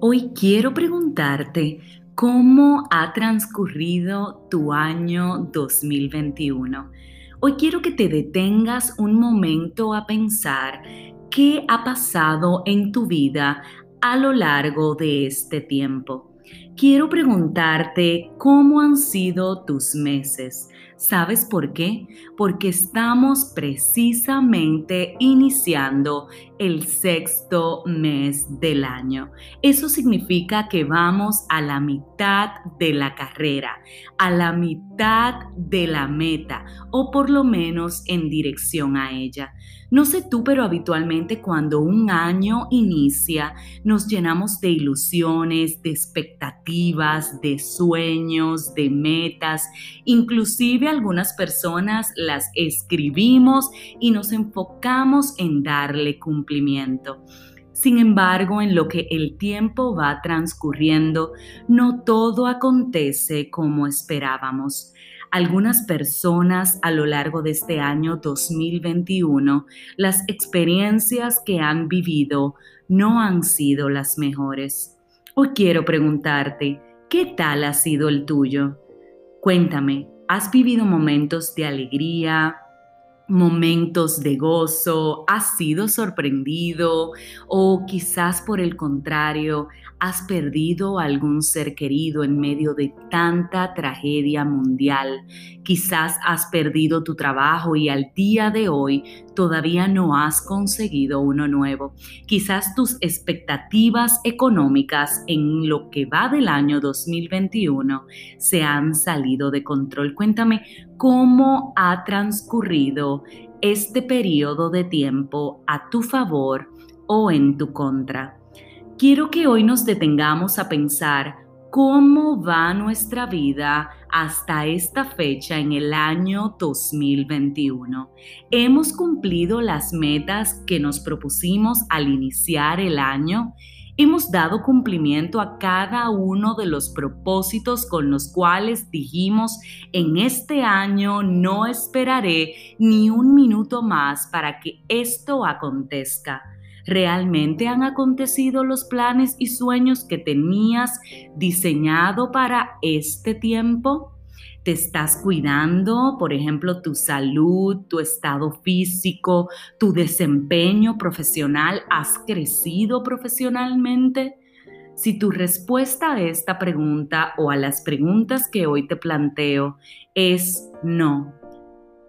Hoy quiero preguntarte cómo ha transcurrido tu año 2021. Hoy quiero que te detengas un momento a pensar qué ha pasado en tu vida a lo largo de este tiempo. Quiero preguntarte cómo han sido tus meses. ¿Sabes por qué? Porque estamos precisamente iniciando el sexto mes del año. Eso significa que vamos a la mitad de la carrera, a la mitad de la meta o por lo menos en dirección a ella. No sé tú, pero habitualmente cuando un año inicia nos llenamos de ilusiones, de expectativas, de sueños, de metas. Inclusive algunas personas las escribimos y nos enfocamos en darle cumplimiento sin embargo, en lo que el tiempo va transcurriendo, no todo acontece como esperábamos. Algunas personas a lo largo de este año 2021, las experiencias que han vivido no han sido las mejores. Hoy quiero preguntarte, ¿qué tal ha sido el tuyo? Cuéntame, ¿has vivido momentos de alegría, momentos de gozo, has sido sorprendido o quizás por el contrario has perdido algún ser querido en medio de tanta tragedia mundial. Quizás has perdido tu trabajo y al día de hoy todavía no has conseguido uno nuevo. Quizás tus expectativas económicas en lo que va del año 2021 se han salido de control. Cuéntame cómo ha transcurrido este periodo de tiempo a tu favor o en tu contra. Quiero que hoy nos detengamos a pensar cómo va nuestra vida hasta esta fecha en el año 2021. ¿Hemos cumplido las metas que nos propusimos al iniciar el año? Hemos dado cumplimiento a cada uno de los propósitos con los cuales dijimos, en este año no esperaré ni un minuto más para que esto acontezca. ¿Realmente han acontecido los planes y sueños que tenías diseñado para este tiempo? te estás cuidando, por ejemplo, tu salud, tu estado físico, tu desempeño profesional, has crecido profesionalmente. Si tu respuesta a esta pregunta o a las preguntas que hoy te planteo es no,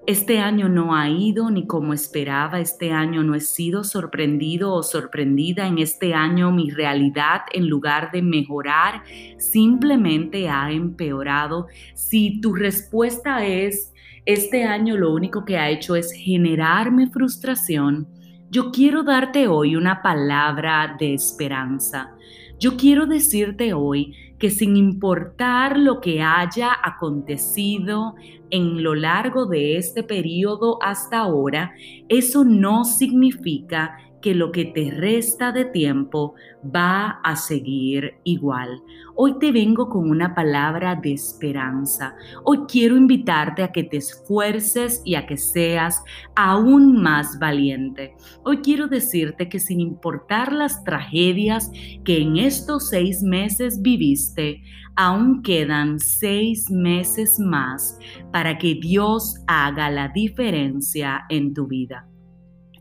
este año no ha ido ni como esperaba, este año no he sido sorprendido o sorprendida, en este año mi realidad en lugar de mejorar simplemente ha empeorado. Si tu respuesta es, este año lo único que ha hecho es generarme frustración, yo quiero darte hoy una palabra de esperanza. Yo quiero decirte hoy que sin importar lo que haya acontecido en lo largo de este periodo hasta ahora, eso no significa que lo que te resta de tiempo va a seguir igual. Hoy te vengo con una palabra de esperanza. Hoy quiero invitarte a que te esfuerces y a que seas aún más valiente. Hoy quiero decirte que sin importar las tragedias que en estos seis meses viviste, aún quedan seis meses más para que Dios haga la diferencia en tu vida.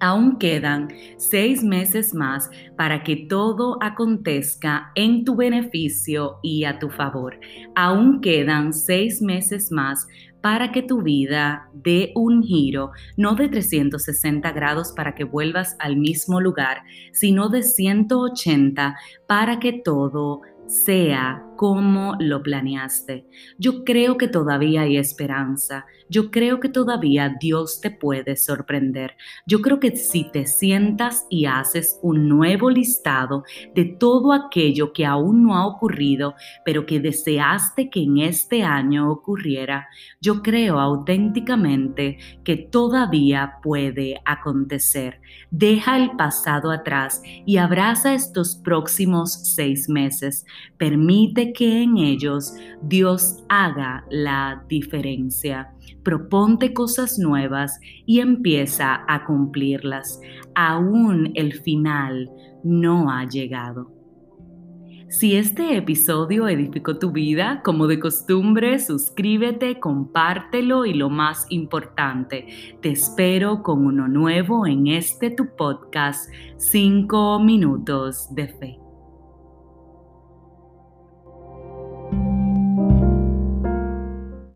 Aún quedan seis meses más para que todo acontezca en tu beneficio y a tu favor. Aún quedan seis meses más para que tu vida dé un giro, no de 360 grados para que vuelvas al mismo lugar, sino de 180 para que todo sea como lo planeaste. Yo creo que todavía hay esperanza. Yo creo que todavía Dios te puede sorprender. Yo creo que si te sientas y haces un nuevo listado de todo aquello que aún no ha ocurrido, pero que deseaste que en este año ocurriera, yo creo auténticamente que todavía puede acontecer. Deja el pasado atrás y abraza estos próximos seis meses. Permite que en ellos Dios haga la diferencia. Proponte cosas nuevas y empieza a cumplirlas. Aún el final no ha llegado. Si este episodio edificó tu vida, como de costumbre, suscríbete, compártelo y lo más importante, te espero con uno nuevo en este tu podcast, 5 minutos de fe.